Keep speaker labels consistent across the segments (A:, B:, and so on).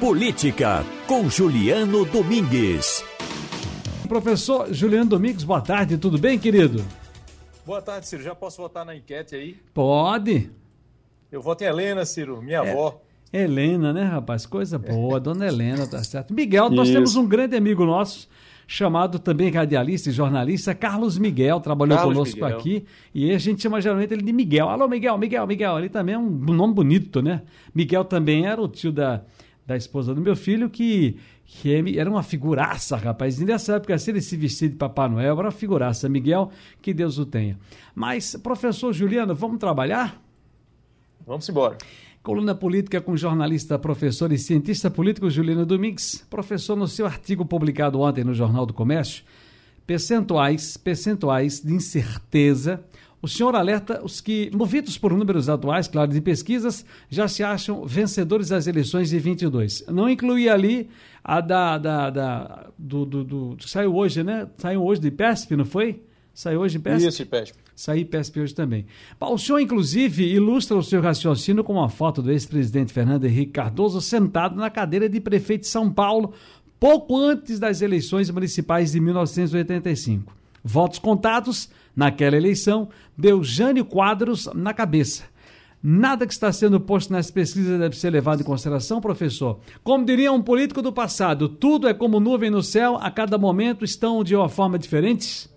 A: Política, com Juliano Domingues.
B: Professor Juliano Domingues, boa tarde, tudo bem, querido?
C: Boa tarde, Ciro. Já posso votar na enquete aí?
B: Pode.
C: Eu voto em Helena, Ciro, minha é. avó.
B: Helena, né, rapaz? Coisa boa, dona Helena, tá certo. Miguel, nós Isso. temos um grande amigo nosso, chamado também radialista e jornalista, Carlos Miguel, trabalhou Carlos conosco Miguel. aqui, e a gente chama geralmente ele de Miguel. Alô, Miguel, Miguel, Miguel. Ele também é um nome bonito, né? Miguel também era o tio da, da esposa do meu filho, que, que era uma figuraça, rapaz. E nessa época, se ele se vestia de Papai Noel, era uma figuraça. Miguel, que Deus o tenha. Mas, professor Juliano, vamos trabalhar?
C: Vamos embora.
B: Coluna Política com jornalista, professor e cientista político Juliano Domingues. Professor, no seu artigo publicado ontem no Jornal do Comércio, percentuais, percentuais de incerteza o senhor alerta os que, movidos por números atuais, claro, de pesquisas, já se acham vencedores das eleições de 22. Não inclui ali a da. da, da do, do, do, saiu hoje, né? Saiu hoje de PESP, não foi? Saiu hoje de PESP?
C: Isso, PESP.
B: Saiu PESP hoje também. O senhor, inclusive, ilustra o seu raciocínio com uma foto do ex-presidente Fernando Henrique Cardoso sentado na cadeira de prefeito de São Paulo, pouco antes das eleições municipais de 1985. Votos contados naquela eleição, deu Jânio Quadros na cabeça. Nada que está sendo posto nas pesquisas deve ser levado em consideração, professor. Como diria um político do passado, tudo é como nuvem no céu, a cada momento estão de uma forma diferente?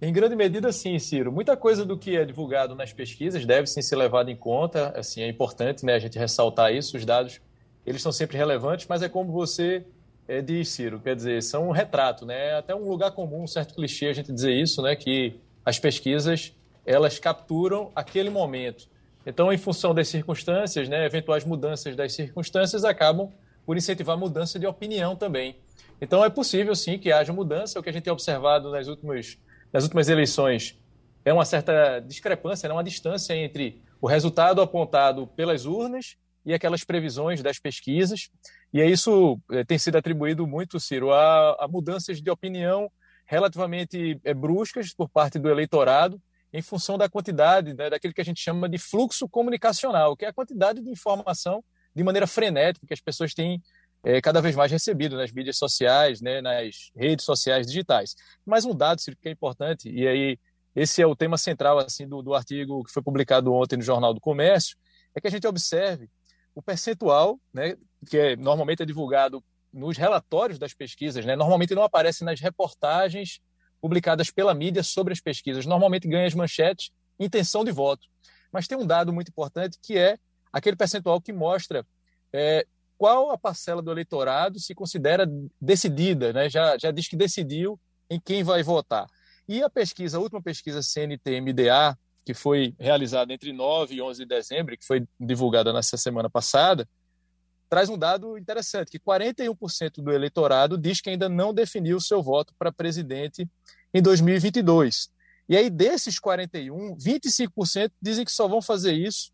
C: Em grande medida, sim, Ciro. Muita coisa do que é divulgado nas pesquisas deve sim ser levado em conta. Assim, é importante né, a gente ressaltar isso. Os dados eles são sempre relevantes, mas é como você é, diz, Ciro, quer dizer, são um retrato, né? Até um lugar comum, um certo clichê a gente dizer isso, né? Que as pesquisas elas capturam aquele momento. Então, em função das circunstâncias, né, eventuais mudanças das circunstâncias acabam por incentivar mudança de opinião também. Então, é possível sim que haja mudança. O que a gente tem observado nas últimas, nas últimas eleições é uma certa discrepância, né, uma distância entre o resultado apontado pelas urnas e aquelas previsões das pesquisas. E isso é, tem sido atribuído muito, Ciro, a, a mudanças de opinião relativamente é, bruscas por parte do eleitorado em função da quantidade, né, daquilo que a gente chama de fluxo comunicacional, que é a quantidade de informação de maneira frenética que as pessoas têm é, cada vez mais recebido nas mídias sociais, né, nas redes sociais digitais. Mais um dado, Ciro, que é importante, e aí esse é o tema central assim do, do artigo que foi publicado ontem no Jornal do Comércio, é que a gente observe o percentual, né, que é, normalmente é divulgado nos relatórios das pesquisas, né, normalmente não aparece nas reportagens publicadas pela mídia sobre as pesquisas. Normalmente ganha as manchetes intenção de voto. Mas tem um dado muito importante que é aquele percentual que mostra é, qual a parcela do eleitorado se considera decidida, né, já, já diz que decidiu em quem vai votar. E a pesquisa, a última pesquisa CNT-MDA, que foi realizada entre 9 e 11 de dezembro, que foi divulgada nessa semana passada, traz um dado interessante, que 41% do eleitorado diz que ainda não definiu seu voto para presidente em 2022. E aí, desses 41, 25% dizem que só vão fazer isso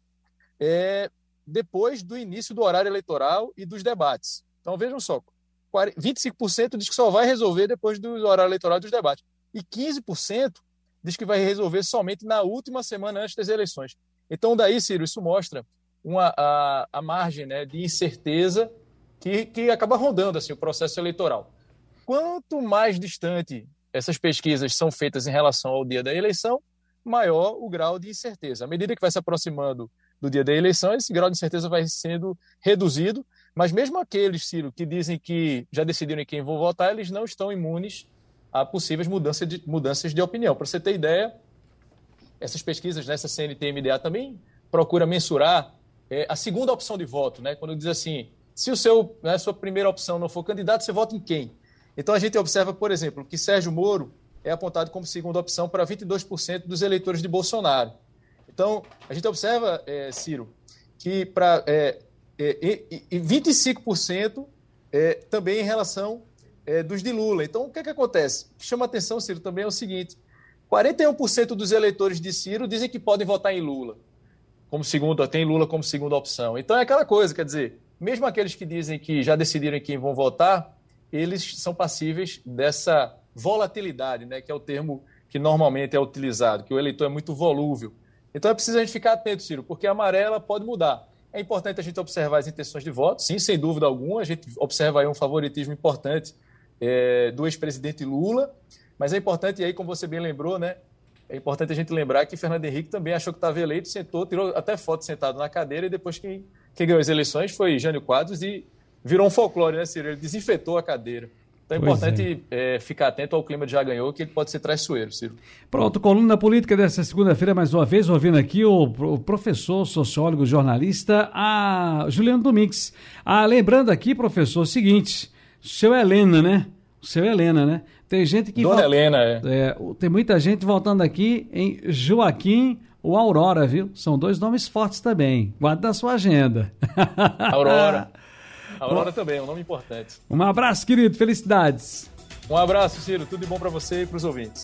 C: é, depois do início do horário eleitoral e dos debates. Então, vejam só, 25% diz que só vai resolver depois do horário eleitoral e dos debates. E 15% diz que vai resolver somente na última semana antes das eleições. Então, daí, Ciro, isso mostra uma, a, a margem né, de incerteza que, que acaba rondando assim, o processo eleitoral. Quanto mais distante essas pesquisas são feitas em relação ao dia da eleição, maior o grau de incerteza. À medida que vai se aproximando do dia da eleição, esse grau de incerteza vai sendo reduzido, mas mesmo aqueles, Ciro, que dizem que já decidiram em quem vão votar, eles não estão imunes a possíveis mudanças de, mudanças de opinião. Para você ter ideia, essas pesquisas nessa CNT-MDA também procura mensurar é, a segunda opção de voto, né? Quando diz assim, se o seu, né, sua primeira opção não for candidato, você vota em quem? Então a gente observa, por exemplo, que Sérgio Moro é apontado como segunda opção para 22% dos eleitores de Bolsonaro. Então a gente observa, é, Ciro, que para é, é, e 25% é, também em relação é, dos de Lula. Então o que, é que acontece? O que chama atenção, Ciro, também é o seguinte: 41% dos eleitores de Ciro dizem que podem votar em Lula como segunda, tem Lula como segunda opção. Então é aquela coisa, quer dizer, mesmo aqueles que dizem que já decidiram em quem vão votar, eles são passíveis dessa volatilidade, né, que é o termo que normalmente é utilizado, que o eleitor é muito volúvel. Então é preciso a gente ficar atento, Ciro, porque a amarela pode mudar. É importante a gente observar as intenções de voto, sim, sem dúvida alguma. A gente observa aí um favoritismo importante é, do ex-presidente Lula, mas é importante, e aí, como você bem lembrou, né, é importante a gente lembrar que Fernando Henrique também achou que estava eleito, sentou, tirou até foto sentado na cadeira, e depois quem, quem ganhou as eleições foi Jânio Quadros e virou um folclore, né, Ciro? Ele desinfetou a cadeira. Então é pois importante é. É, ficar atento ao clima de já ganhou, que ele pode ser traiçoeiro, Ciro.
B: Pronto, coluna política dessa segunda-feira, mais uma vez, ouvindo aqui o, o, professor, sociólogo, jornalista, a Juliano Domingues. Ah, lembrando aqui, professor, o seguinte, seu Helena, né? Seu Helena, né? Tem gente que.
C: Dona Helena, é.
B: é. Tem muita gente voltando aqui em Joaquim ou Aurora, viu? São dois nomes fortes também. Guarda na sua agenda.
C: Aurora. Aurora também, é um nome importante.
B: Um abraço, querido. Felicidades.
C: Um abraço, Ciro. Tudo de bom para você e para os ouvintes.